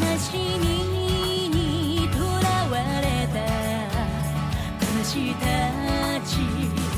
悲しみにとらわれた。悲したち。